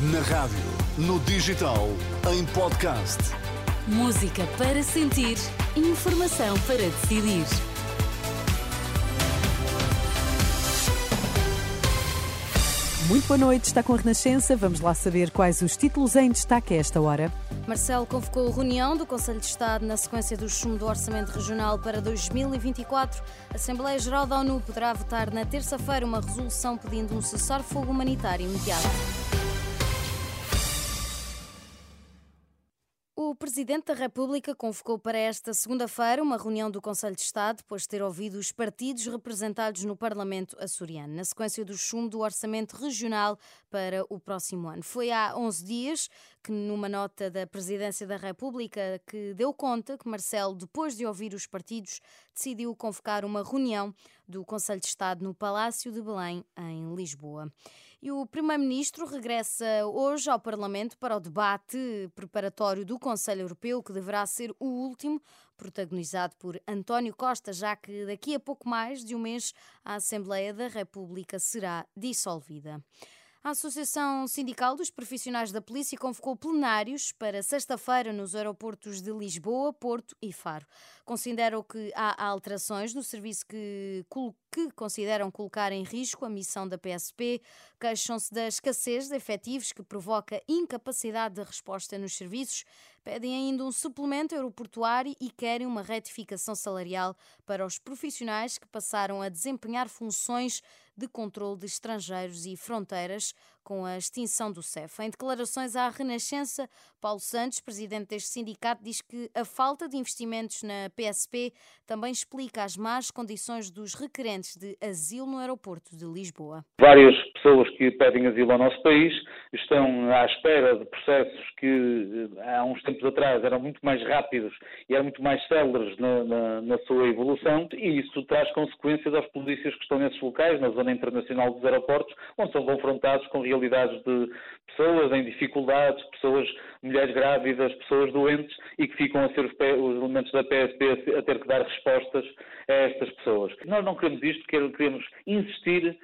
Na rádio, no digital, em podcast. Música para sentir, informação para decidir. Muito boa noite, está com a Renascença. Vamos lá saber quais os títulos em destaque a esta hora. Marcelo convocou a reunião do Conselho de Estado na sequência do chumbo do Orçamento Regional para 2024. A Assembleia Geral da ONU poderá votar na terça-feira uma resolução pedindo um cessar-fogo humanitário imediato. Presidente da República convocou para esta segunda-feira uma reunião do Conselho de Estado depois de ter ouvido os partidos representados no Parlamento açoriano, na sequência do chumbo do Orçamento Regional para o próximo ano. Foi há 11 dias que, numa nota da Presidência da República, que deu conta que Marcelo, depois de ouvir os partidos, decidiu convocar uma reunião do Conselho de Estado no Palácio de Belém, em Lisboa. E o Primeiro-Ministro regressa hoje ao Parlamento para o debate preparatório do Conselho Europeu, que deverá ser o último, protagonizado por António Costa, já que daqui a pouco mais de um mês a Assembleia da República será dissolvida. A Associação Sindical dos Profissionais da Polícia convocou plenários para sexta-feira nos aeroportos de Lisboa, Porto e Faro. Consideram que há alterações no serviço que, que consideram colocar em risco a missão da PSP, queixam-se da escassez de efetivos que provoca incapacidade de resposta nos serviços, pedem ainda um suplemento aeroportuário e querem uma retificação salarial para os profissionais que passaram a desempenhar funções de controle de estrangeiros e fronteiras com a extinção do CEF. Em declarações à Renascença, Paulo Santos, presidente deste sindicato, diz que a falta de investimentos na PSP também explica as más condições dos requerentes de asilo no aeroporto de Lisboa. Várias pessoas que pedem asilo ao nosso país estão à espera de processos que eh, há uns tempos atrás eram muito mais rápidos e eram muito mais céleres na, na, na sua evolução e isso traz consequências aos polícias que estão nesses locais, na zona internacional dos aeroportos, onde são confrontados com realidades de pessoas em dificuldades, pessoas, mulheres grávidas, pessoas doentes e que ficam a ser os, os elementos da PSP a ter que dar respostas a estas pessoas. Nós não queremos isto, queremos insistir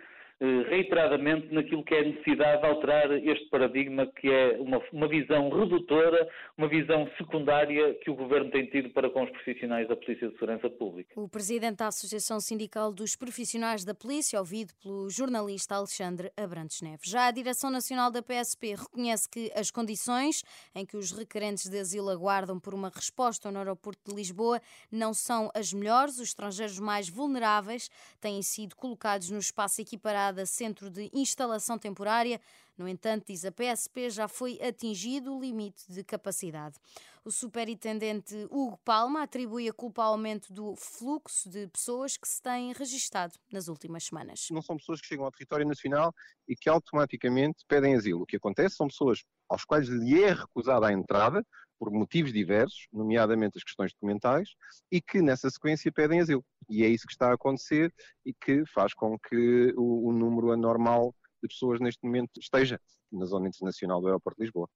reiteradamente naquilo que é a necessidade de alterar este paradigma, que é uma, uma, visão redutora, uma visão secundária que o Governo tem tido para com os profissionais da Polícia de Segurança Pública. O Presidente da Associação Sindical dos Profissionais da Polícia, ouvido pelo jornalista Alexandre Abrantes Neves. Já a Direção Nacional da PSP reconhece que as condições em que os requerentes de asilo aguardam por uma resposta no aeroporto de Lisboa não são as melhores. Os estrangeiros mais vulneráveis têm sido colocados no espaço equiparado centro de instalação temporária. No entanto, diz a PSP, já foi atingido o limite de capacidade. O superintendente Hugo Palma atribui a culpa ao aumento do fluxo de pessoas que se têm registado nas últimas semanas. Não são pessoas que chegam ao território nacional e que automaticamente pedem asilo. O que acontece são pessoas aos quais lhe é recusada a entrada por motivos diversos, nomeadamente as questões documentais, e que nessa sequência pedem asilo. E é isso que está a acontecer e que faz com que o, o número anormal de pessoas neste momento esteja na zona internacional do aeroporto de Lisboa.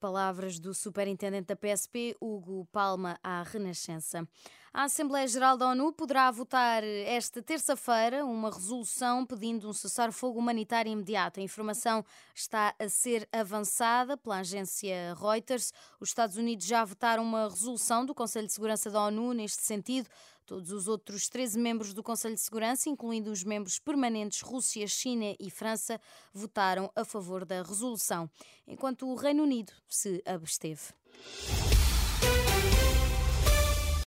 Palavras do superintendente da PSP, Hugo Palma, à Renascença. A Assembleia Geral da ONU poderá votar esta terça-feira uma resolução pedindo um cessar-fogo humanitário imediato. A informação está a ser avançada pela agência Reuters. Os Estados Unidos já votaram uma resolução do Conselho de Segurança da ONU neste sentido. Todos os outros 13 membros do Conselho de Segurança, incluindo os membros permanentes Rússia, China e França, votaram a favor da resolução, enquanto o Reino Unido se absteve.